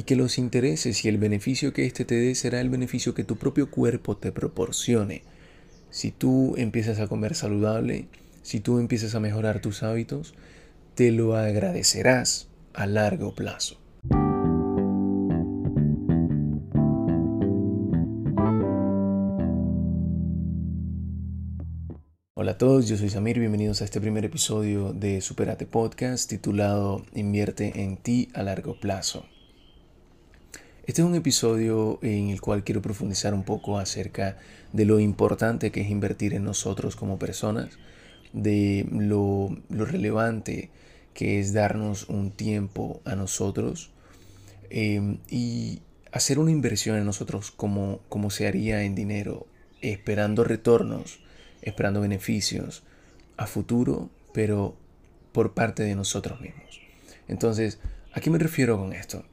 y que los intereses y el beneficio que éste te dé será el beneficio que tu propio cuerpo te proporcione. Si tú empiezas a comer saludable, si tú empiezas a mejorar tus hábitos, te lo agradecerás a largo plazo. Hola a todos, yo soy Samir, bienvenidos a este primer episodio de Superate Podcast titulado Invierte en ti a largo plazo. Este es un episodio en el cual quiero profundizar un poco acerca de lo importante que es invertir en nosotros como personas, de lo, relevante que es darnos un tiempo a nosotros em, y hacer una inversión en nosotros como, como se haría en dinero, esperando retornos esperando beneficios a futuro, pero por parte de nosotros mismos. Entonces, ¿a qué me refiero con esto?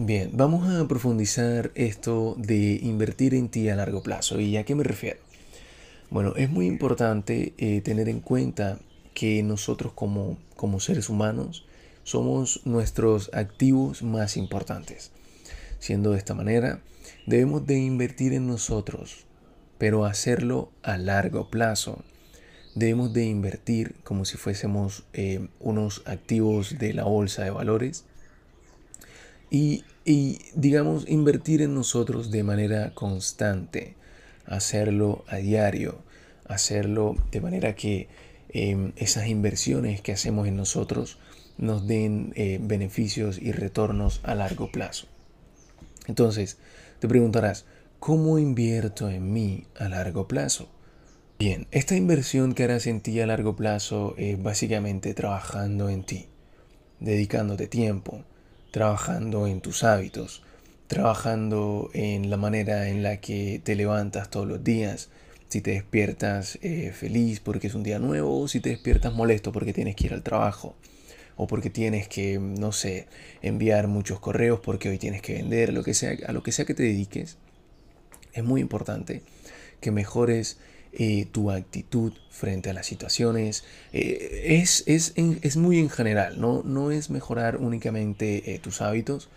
Bien, vamos a profundizar esto de invertir en ti a largo plazo. ¿Y a qué me refiero? Bueno, es muy importante eh, tener en cuenta que nosotros como, como seres humanos somos nuestros activos más importantes. Siendo de esta manera, debemos de invertir en nosotros pero hacerlo a largo plazo. Debemos de invertir como si fuésemos eh, unos activos de la bolsa de valores y, digamos, invertir en nosotros de manera constante, hacerlo a diario, hacerlo de manera que em, esas inversiones que hacemos en nosotros nos den eh, beneficios y retornos a largo plazo. Entonces, te preguntarás, ¿Cómo invierto en mí a largo plazo? Bien, esta inversión que harás en ti a largo plazo es básicamente trabajando en ti, dedicándote tiempo, trabajando en tus hábitos, trabajando en la manera en la que te levantas todos los días, si te despiertas eh, feliz porque es un día nuevo o si te despiertas molesto porque tienes que ir al trabajo o porque tienes que, no sé, enviar muchos correos porque hoy tienes que vender, lo que sea, a lo que sea que te dediques es muy importante que mejores eh, tu actitud frente a las situaciones. Eh, es, es, muy en general, ¿no? no es mejorar únicamente eh, tus hábitos,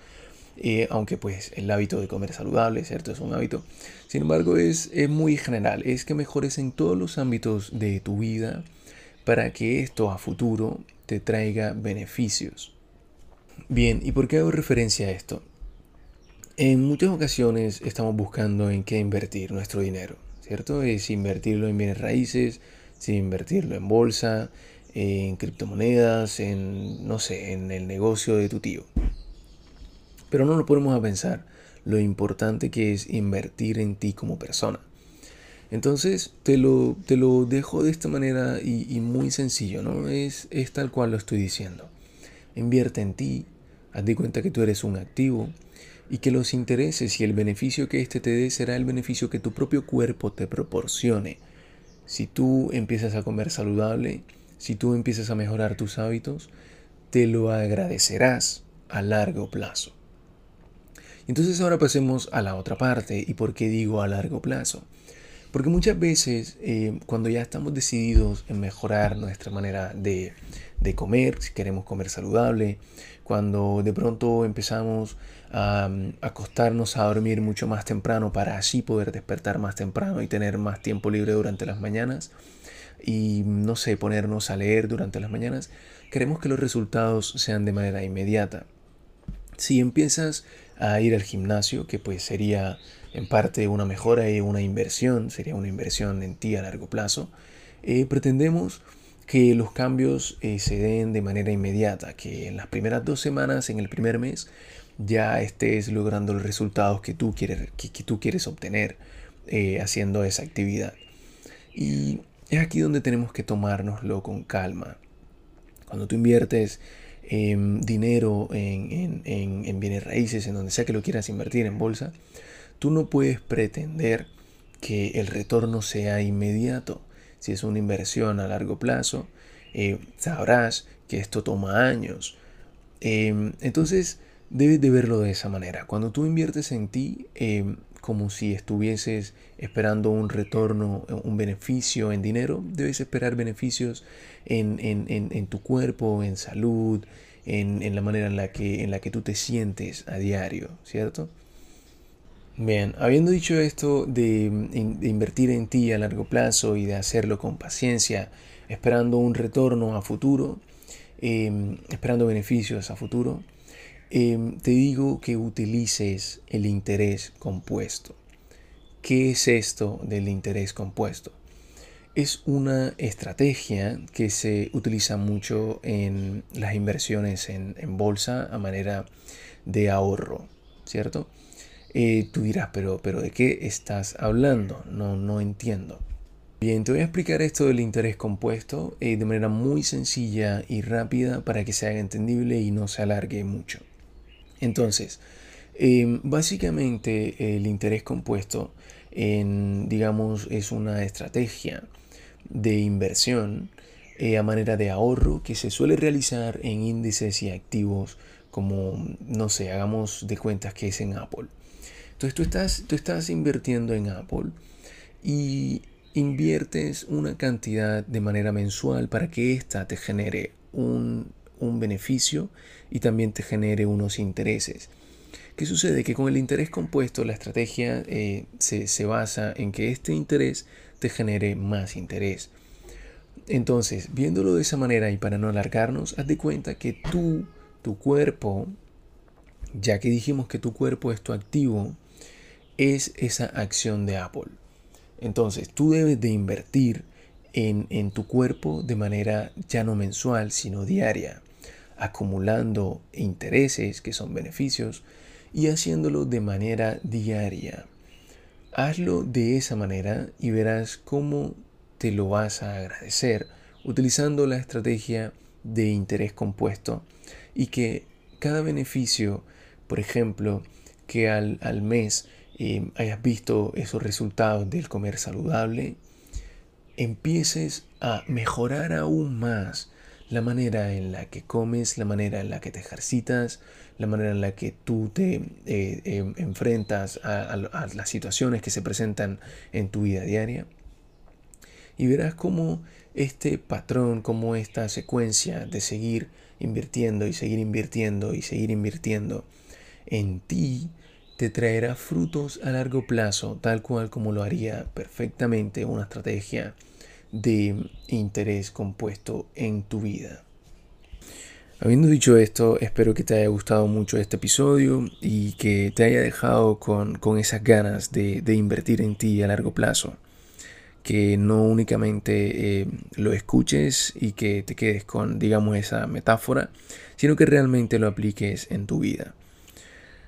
aunque pues el hábito de comer saludable, ¿cierto? Es un hábito. Sin embargo, es, es muy general, es que mejores en todos los ámbitos de tu vida para que esto a futuro te traiga beneficios. Bien, ¿y por qué hago referencia a esto? En muchas ocasiones estamos buscando en qué invertir nuestro dinero, ¿cierto? Es invertirlo en bienes raíces, sin invertirlo en bolsa, en criptomonedas, en, no sé, en el negocio de tu tío. Pero no lo ponemos a pensar lo importante que es invertir en ti como persona. Entonces te lo, te lo dejo de esta manera y, muy sencillo, ¿no? Es, es tal cual lo estoy diciendo. Invierte en ti, haz de cuenta que tú eres un activo, y que los intereses y el beneficio que éste te dé será el beneficio que tu propio cuerpo te proporcione. Si tú empiezas a comer saludable, si tú empiezas a mejorar tus hábitos, te lo agradecerás a largo plazo. Entonces ahora pasemos a la otra parte. ¿Y por qué digo a largo plazo? Porque muchas veces eh, cuando ya estamos decididos en mejorar nuestra manera de, de comer, si queremos comer saludable, cuando de pronto empezamos a, acostarnos a dormir mucho más temprano para así poder despertar más temprano y tener más tiempo libre durante las mañanas y no sé, ponernos a leer durante las mañanas, queremos que los resultados sean de manera inmediata. Si empiezas a ir al gimnasio, que pues sería en parte una mejora y una inversión, sería una inversión en ti a largo plazo, eh, pretendemos que los cambios eh, se den de manera inmediata, que en las primeras dos semanas, en el primer mes, ya estés logrando los resultados que tú quieres, que, tú quieres obtener eh, haciendo esa actividad. Y es aquí donde tenemos que tomárnoslo con calma. Cuando tú inviertes dinero en, en bienes raíces, en donde sea que lo quieras invertir en bolsa, tú no puedes pretender que el retorno sea inmediato si es una inversión a largo plazo, eh, sabrás que esto toma años. Em, entonces, debes de verlo de esa manera. Cuando tú inviertes en ti, em, como si estuvieses esperando un retorno, un beneficio en dinero, debes esperar beneficios en, tu cuerpo, en salud, en, la manera en la, que, en la que tú te sientes a diario, ¿cierto? Bien, habiendo dicho esto de, invertir en ti a largo plazo y de hacerlo con paciencia, esperando un retorno a futuro, em, esperando beneficios a futuro, em, te digo que utilices el interés compuesto. ¿Qué es esto del interés compuesto? Es una estrategia que se utiliza mucho en las inversiones en, bolsa a manera de ahorro, ¿cierto? Eh, tú dirás, pero, pero ¿de qué estás hablando? No, no entiendo. Bien, te voy a explicar esto del interés compuesto eh, de manera muy sencilla y rápida para que se haga entendible y no se alargue mucho. Entonces, em, básicamente el interés compuesto, digamos, es una estrategia de inversión eh, a manera de ahorro que se suele realizar en índices y activos como, no sé, hagamos de cuentas que es en Apple. Entonces tú estás, tú estás invirtiendo en Apple y inviertes una cantidad de manera mensual para que ésta te genere un, beneficio y también te genere unos intereses. ¿Qué sucede? Que con el interés compuesto la estrategia eh, se, se basa en que este interés te genere más interés. Entonces, viéndolo de esa manera y para no alargarnos, haz de cuenta que tú, tu cuerpo, ya que dijimos que tu cuerpo es tu activo, es esa acción de Apple. Entonces, tú debes de invertir en, en tu cuerpo de manera ya no mensual, sino diaria, acumulando intereses que son beneficios y haciéndolo de manera diaria. Hazlo de esa manera y verás cómo te lo vas a agradecer utilizando la estrategia de interés compuesto y que cada beneficio, por ejemplo, que al, mes eh, hayas visto esos resultados del comer saludable, empieces a mejorar aún más la manera en la que comes, la manera en la que te ejercitas, la manera en la que tú te eh, em, enfrentas a, las situaciones que se presentan en tu vida diaria. Y verás cómo este patrón, cómo esta secuencia de seguir invirtiendo y seguir invirtiendo y seguir invirtiendo en ti te traerá frutos a largo plazo, tal cual como lo haría perfectamente una estrategia de interés compuesto en tu vida. Habiendo dicho esto, espero que te haya gustado mucho este episodio y que te haya dejado con, esas ganas de, invertir en ti a largo plazo. Que no únicamente eh, lo escuches y que te quedes con, digamos, esa metáfora, sino que realmente lo apliques en tu vida.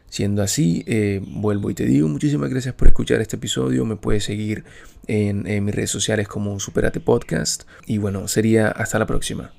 Siendo así, eh, vuelvo y te digo muchísimas gracias por escuchar este episodio. Me puedes seguir en, en mis redes sociales como Superate Podcast. Y bueno, sería hasta la próxima.